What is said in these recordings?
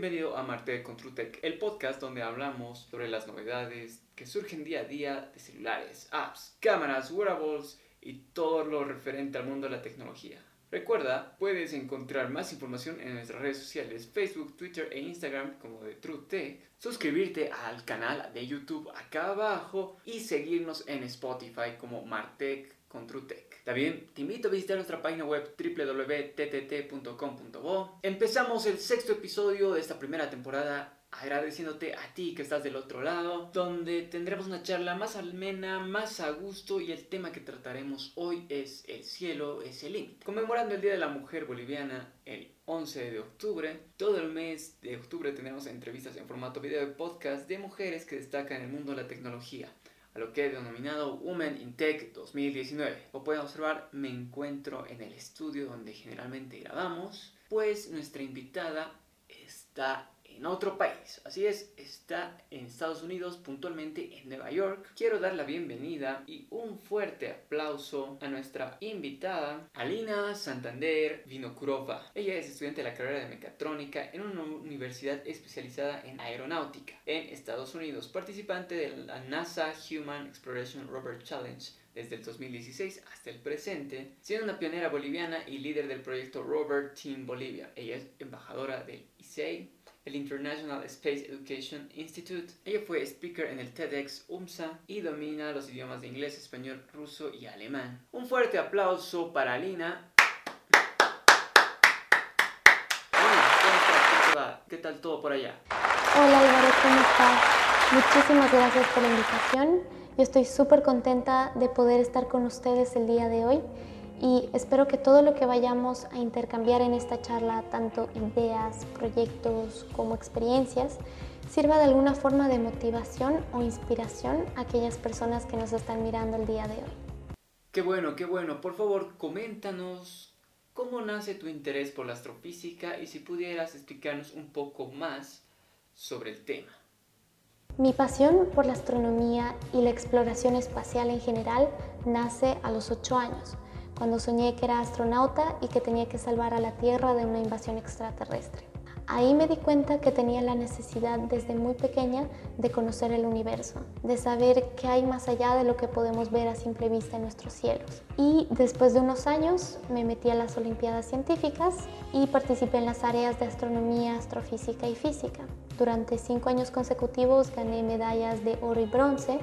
Bienvenido a Marte con TrueTech, el podcast donde hablamos sobre las novedades que surgen día a día de celulares, apps, cámaras, wearables y todo lo referente al mundo de la tecnología. Recuerda, puedes encontrar más información en nuestras redes sociales, Facebook, Twitter e Instagram como de TrueTech, suscribirte al canal de YouTube acá abajo y seguirnos en Spotify como Martech con TrueTech. También te invito a visitar nuestra página web www.ttt.com.bo. Empezamos el sexto episodio de esta primera temporada agradeciéndote a ti que estás del otro lado, donde tendremos una charla más amena, más a gusto y el tema que trataremos hoy es el cielo es el límite. Conmemorando el Día de la Mujer Boliviana el 11 de octubre, todo el mes de octubre tendremos entrevistas en formato video de podcast de mujeres que destacan en el mundo de la tecnología a lo que he denominado Women in Tech 2019. Como pueden observar, me encuentro en el estudio donde generalmente grabamos, pues nuestra invitada está en otro país. Así es, está en Estados Unidos, puntualmente en Nueva York. Quiero dar la bienvenida y un fuerte aplauso a nuestra invitada, Alina Santander Vinokurova. Ella es estudiante de la carrera de mecatrónica en una universidad especializada en aeronáutica en Estados Unidos, participante de la NASA Human Exploration Rover Challenge desde el 2016 hasta el presente, siendo una pionera boliviana y líder del proyecto Rover Team Bolivia. Ella es embajadora del ICEI el International Space Education Institute. Ella fue speaker en el TEDx UMSA y domina los idiomas de inglés, español, ruso y alemán. Un fuerte aplauso para Alina. ¿Qué tal todo por allá? Hola Álvaro, ¿cómo estás? Muchísimas gracias por la invitación. Yo estoy súper contenta de poder estar con ustedes el día de hoy y espero que todo lo que vayamos a intercambiar en esta charla, tanto ideas, proyectos como experiencias, sirva de alguna forma de motivación o inspiración a aquellas personas que nos están mirando el día de hoy. Qué bueno, qué bueno. Por favor, coméntanos cómo nace tu interés por la astrofísica y si pudieras explicarnos un poco más sobre el tema. Mi pasión por la astronomía y la exploración espacial en general nace a los 8 años cuando soñé que era astronauta y que tenía que salvar a la Tierra de una invasión extraterrestre. Ahí me di cuenta que tenía la necesidad desde muy pequeña de conocer el universo, de saber qué hay más allá de lo que podemos ver a simple vista en nuestros cielos. Y después de unos años me metí a las Olimpiadas Científicas y participé en las áreas de astronomía, astrofísica y física. Durante cinco años consecutivos gané medallas de oro y bronce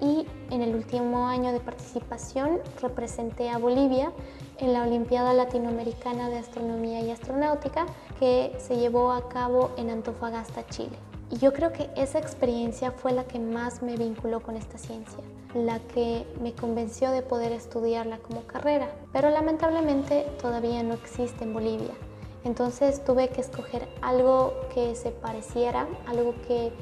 y en el último año de participación representé a Bolivia en la Olimpiada Latinoamericana de Astronomía y Astronáutica que se llevó a cabo en Antofagasta, Chile. Y yo creo que esa experiencia fue la que más me vinculó con esta ciencia, la que me convenció de poder estudiarla como carrera, pero lamentablemente todavía no existe en Bolivia. Entonces tuve que escoger algo que se pareciera, algo que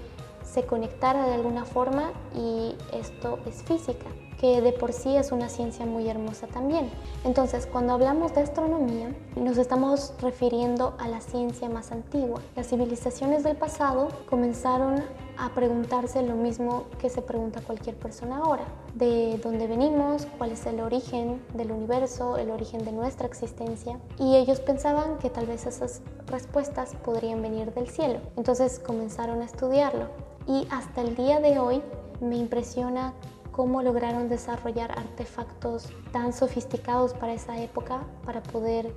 se conectara de alguna forma y esto es física, que de por sí es una ciencia muy hermosa también. Entonces, cuando hablamos de astronomía, nos estamos refiriendo a la ciencia más antigua. Las civilizaciones del pasado comenzaron a preguntarse lo mismo que se pregunta cualquier persona ahora. De dónde venimos, cuál es el origen del universo, el origen de nuestra existencia. Y ellos pensaban que tal vez esas respuestas podrían venir del cielo. Entonces comenzaron a estudiarlo y hasta el día de hoy me impresiona cómo lograron desarrollar artefactos tan sofisticados para esa época para poder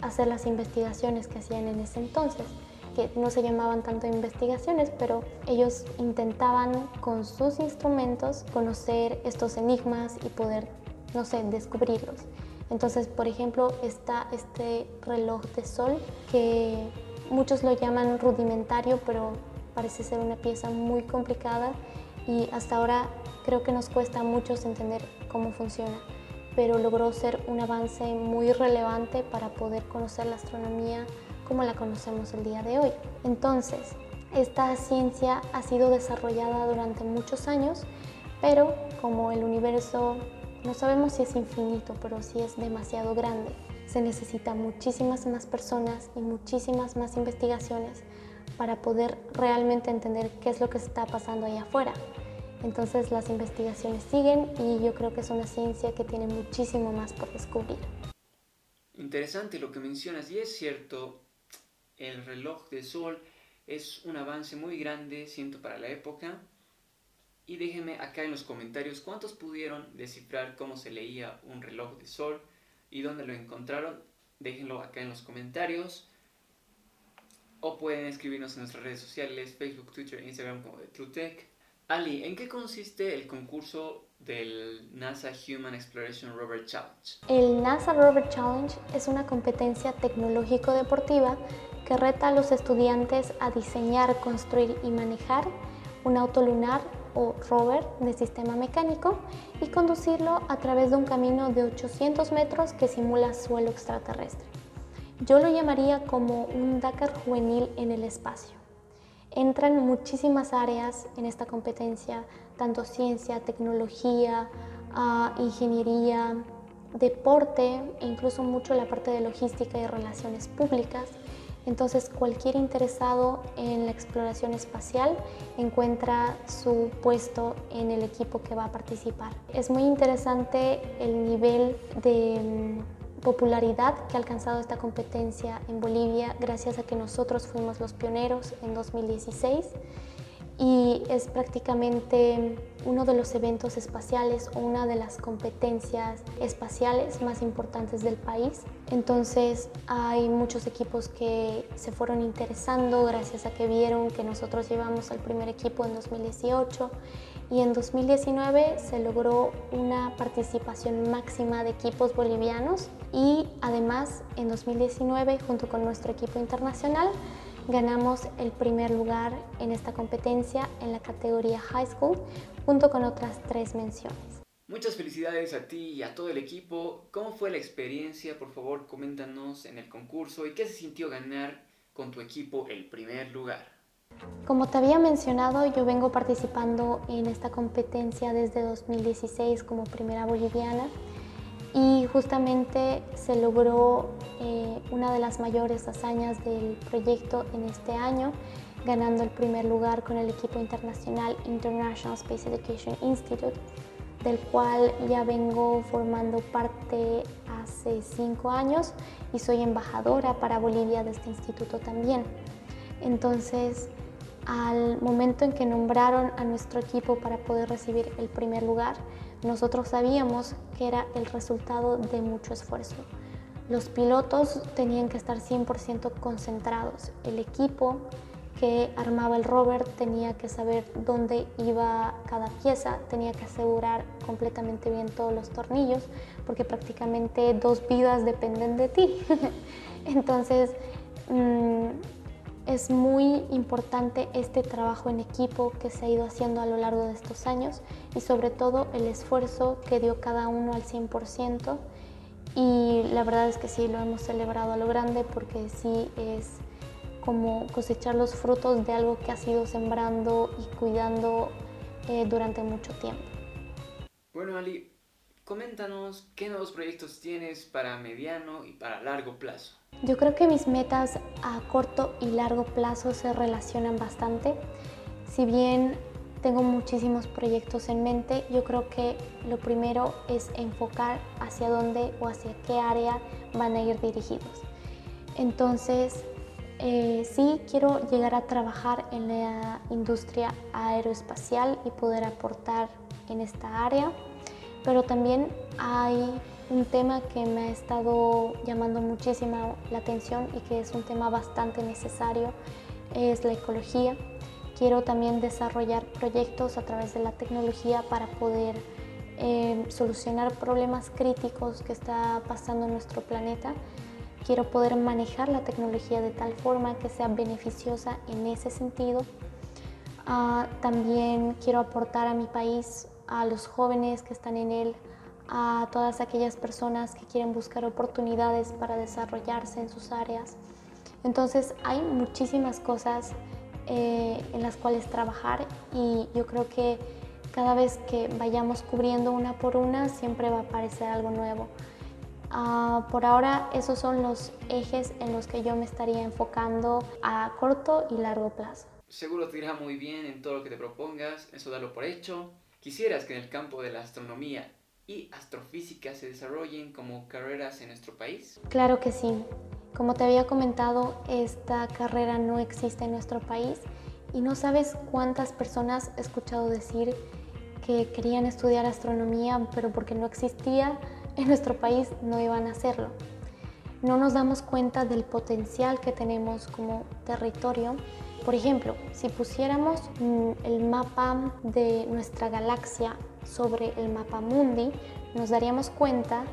hacer las investigaciones que hacían en ese entonces, que no se llamaban tanto investigaciones, pero ellos intentaban con sus instrumentos conocer estos enigmas y poder, no sé, descubrirlos. Entonces, por ejemplo, está este reloj de sol que muchos lo llaman rudimentario, pero parece ser una pieza muy complicada y hasta ahora creo que nos cuesta a muchos entender cómo funciona, pero logró ser un avance muy relevante para poder conocer la astronomía como la conocemos el día de hoy. Entonces, esta ciencia ha sido desarrollada durante muchos años, pero como el universo no sabemos si es infinito, pero sí es demasiado grande, se necesita muchísimas más personas y muchísimas más investigaciones para poder realmente entender qué es lo que está pasando allá afuera. Entonces las investigaciones siguen y yo creo que es una ciencia que tiene muchísimo más por descubrir. Interesante lo que mencionas y es cierto, el reloj de sol es un avance muy grande, siento, para la época. Y déjenme acá en los comentarios cuántos pudieron descifrar cómo se leía un reloj de sol y dónde lo encontraron. Déjenlo acá en los comentarios. O pueden escribirnos en nuestras redes sociales, Facebook, Twitter, Instagram como de TrueTech. Ali, ¿en qué consiste el concurso del NASA Human Exploration Rover Challenge? El NASA Rover Challenge es una competencia tecnológico-deportiva que reta a los estudiantes a diseñar, construir y manejar un auto lunar o rover de sistema mecánico y conducirlo a través de un camino de 800 metros que simula suelo extraterrestre. Yo lo llamaría como un Dakar juvenil en el espacio. Entran muchísimas áreas en esta competencia, tanto ciencia, tecnología, ah, ingeniería, deporte e incluso mucho la parte de logística y relaciones públicas. Entonces cualquier interesado en la exploración espacial encuentra su puesto en el equipo que va a participar. Es muy interesante el nivel de mm, popularidad que ha alcanzado esta competencia en Bolivia gracias a que nosotros fuimos los pioneros en 2016 y es prácticamente uno de los eventos espaciales o una de las competencias espaciales más importantes del país. Entonces hay muchos equipos que se fueron interesando gracias a que vieron que nosotros llevamos al primer equipo en 2018 y en 2019 se logró una participación máxima de equipos bolivianos y además en 2019 junto con nuestro equipo internacional ganamos el primer lugar en esta competencia en la categoría High School junto con otras tres menciones. Muchas felicidades a ti y a todo el equipo. ¿Cómo fue la experiencia? Por favor, coméntanos en el concurso y qué se sintió ganar con tu equipo el primer lugar. Como te había mencionado, yo vengo participando en esta competencia desde 2016 como primera boliviana y justamente se logró eh, una de las mayores hazañas del proyecto en este año, ganando el primer lugar con el equipo internacional International Space Education Institute, del cual ya vengo formando parte hace cinco años y soy embajadora para Bolivia de este instituto también. Entonces, al momento en que nombraron a nuestro equipo para poder recibir el primer lugar, nosotros sabíamos que era el resultado de mucho esfuerzo. Los pilotos tenían que estar 100% concentrados. El equipo que armaba el rover tenía que saber dónde iba cada pieza, tenía que asegurar completamente bien todos los tornillos, porque prácticamente dos vidas dependen de ti. Entonces, mm, es muy importante este trabajo en equipo que se ha ido haciendo a lo largo de estos años y sobre todo el esfuerzo que dio cada uno al 100% y la verdad es que sí, lo hemos celebrado a lo grande porque sí es como cosechar los frutos de algo que has ido sembrando y cuidando eh, durante mucho tiempo. Bueno, Ali, coméntanos qué nuevos proyectos tienes para mediano y para largo plazo. Yo creo que mis metas a corto y largo plazo se relacionan bastante. Si bien tengo muchísimos proyectos en mente, yo creo que lo primero es enfocar hacia dónde o hacia qué área van a ir dirigidos. Entonces, eh, sí quiero llegar a trabajar en la industria aeroespacial y poder aportar en esta área, pero también hay un tema que me ha estado llamando muchísimo la atención y que es un tema bastante necesario es la ecología. Quiero también desarrollar proyectos a través de la tecnología para poder eh, solucionar problemas críticos que está pasando en nuestro planeta. Quiero poder manejar la tecnología de tal forma que sea beneficiosa en ese sentido. Ah, también quiero aportar a mi país, a los jóvenes que están en él, a todas aquellas personas que quieren buscar oportunidades para desarrollarse en sus áreas. Entonces hay muchísimas cosas eh, en las cuales trabajar y yo creo que cada vez que vayamos cubriendo una por una siempre va a aparecer algo nuevo. Ah, por ahora esos son los ejes en los que yo me estaría enfocando a corto y largo plazo. Seguro te irá muy bien en todo lo que te propongas, eso dalo por hecho. Quisieras que en el campo de la astronomía y astrofísica se desarrollen como carreras en nuestro país? Claro que sí. Como te había comentado, esta carrera no existe en nuestro país y no sabes cuántas personas he escuchado decir que querían estudiar astronomía, pero porque no existía en nuestro país no iban a hacerlo. No nos damos cuenta del potencial que tenemos como territorio. Por ejemplo, si pusiéramos mm, el mapa de nuestra galaxia sobre el mapa mundi, nos daríamos cuenta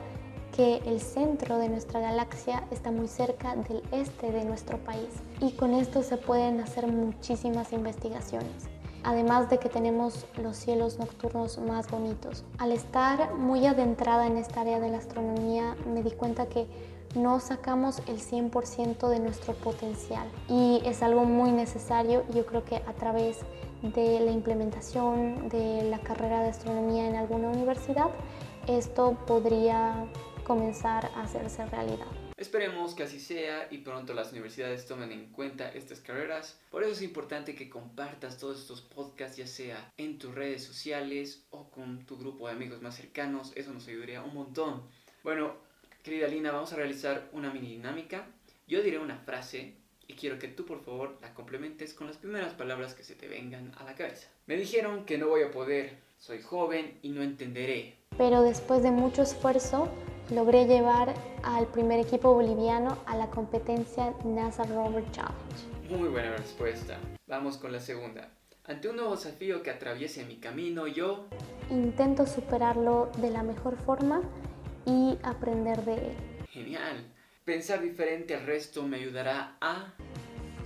que el centro de nuestra galaxia está muy cerca del este de nuestro país y con esto se pueden hacer muchísimas investigaciones. Además de que tenemos los cielos nocturnos más bonitos. Al estar muy adentrada en esta área de la astronomía me di cuenta que no sacamos el 100% de nuestro potencial y es algo muy necesario. Yo creo que a través de la implementación de la carrera de astronomía en alguna universidad, esto podría comenzar a hacerse realidad. Esperemos que así sea y pronto las universidades tomen en cuenta estas carreras. Por eso es importante que compartas todos estos podcasts, ya sea en tus redes sociales o con tu grupo de amigos más cercanos. Eso nos ayudaría un montón. Bueno, querida Lina, vamos a realizar una mini dinámica. Yo diré una frase y quiero que tú por favor la complementes con las primeras palabras que se te vengan a la cabeza. Me dijeron que no voy a poder, soy joven y no entenderé. Pero después de mucho esfuerzo, logré llevar al primer equipo boliviano a la competencia NASA Rover Challenge. Muy buena respuesta. Vamos con la segunda. Ante un nuevo desafío que atraviese mi camino, yo intento superarlo de la mejor forma y aprender de él. Genial. Pensar diferente al resto me ayudará a...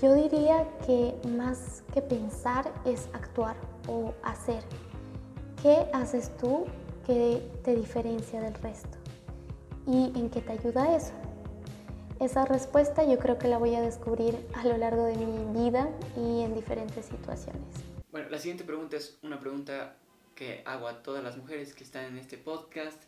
Yo diría que más que pensar es actuar o hacer. ¿Qué haces tú que te diferencia del resto? ¿Y en qué te ayuda eso? Esa respuesta yo creo que la voy a descubrir a lo largo de mi vida y en diferentes situaciones. Bueno, la siguiente pregunta es una pregunta que hago a todas las mujeres que están en este podcast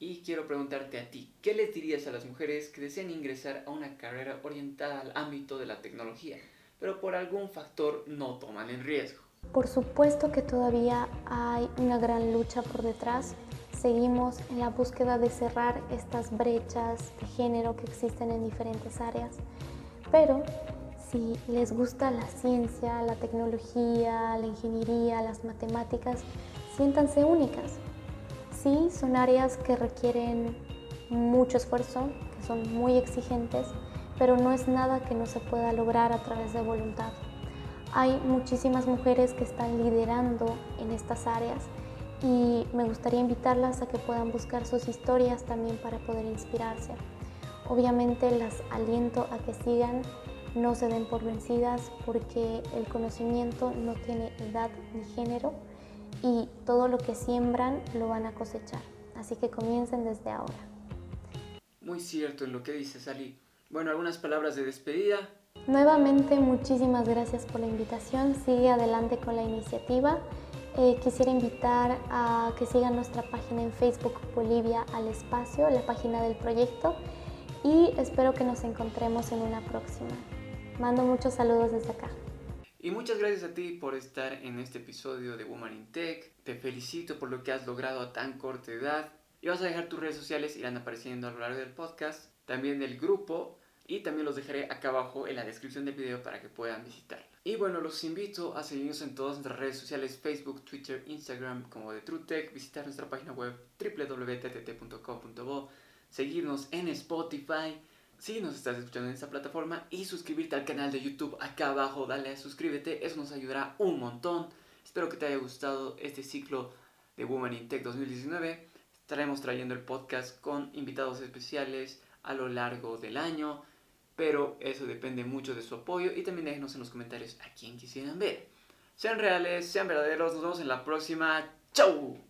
y quiero preguntarte a ti, ¿qué les dirías a las mujeres que desean ingresar a una carrera orientada al ámbito de la tecnología, pero por algún factor no toman el riesgo? Por supuesto que todavía hay una gran lucha por detrás seguimos en la búsqueda de cerrar estas brechas de género que existen en diferentes áreas. Pero si les gusta la ciencia, la tecnología, la ingeniería, las matemáticas, siéntanse únicas. Sí, son áreas que requieren mucho esfuerzo, que son muy exigentes, pero no es nada que no se pueda lograr a través de voluntad. Hay muchísimas mujeres que están liderando en estas áreas y me gustaría invitarlas a que puedan buscar sus historias también para poder inspirarse. Obviamente las aliento a que sigan, no se den por vencidas porque el conocimiento no tiene edad ni género y todo lo que siembran lo van a cosechar. Así que comiencen desde ahora. Muy cierto en lo que dices, Ali. Bueno, algunas palabras de despedida. Nuevamente, muchísimas gracias por la invitación. Sigue adelante con la iniciativa eh, quisiera invitar a que sigan nuestra página en Facebook Bolivia al Espacio, la página del proyecto, y espero que nos encontremos en una próxima. Mando muchos saludos desde acá. Y muchas gracias a ti por estar en este episodio de Woman in Tech. Te felicito por lo que has logrado a tan corta edad. Y vas a dejar tus redes sociales, irán apareciendo a lo largo del podcast, también del grupo, y también los dejaré acá abajo en la descripción del video para que puedan visitar. Y bueno, los invito a seguirnos en todas nuestras redes sociales, Facebook, Twitter, Instagram, como de TrueTech, visitar nuestra página web www.ttt.com.bo, seguirnos en Spotify, si nos estás escuchando en esta plataforma y suscribirte al canal de YouTube acá abajo, dale a suscríbete, eso nos ayudará un montón. Espero que te haya gustado este ciclo de Woman in Tech 2019. Estaremos trayendo el podcast con invitados especiales a lo largo del año pero eso depende mucho de su apoyo y también déjenos en los comentarios a quién quisieran ver. Sean reales, sean verdaderos, nos vemos en la próxima. ¡Chau!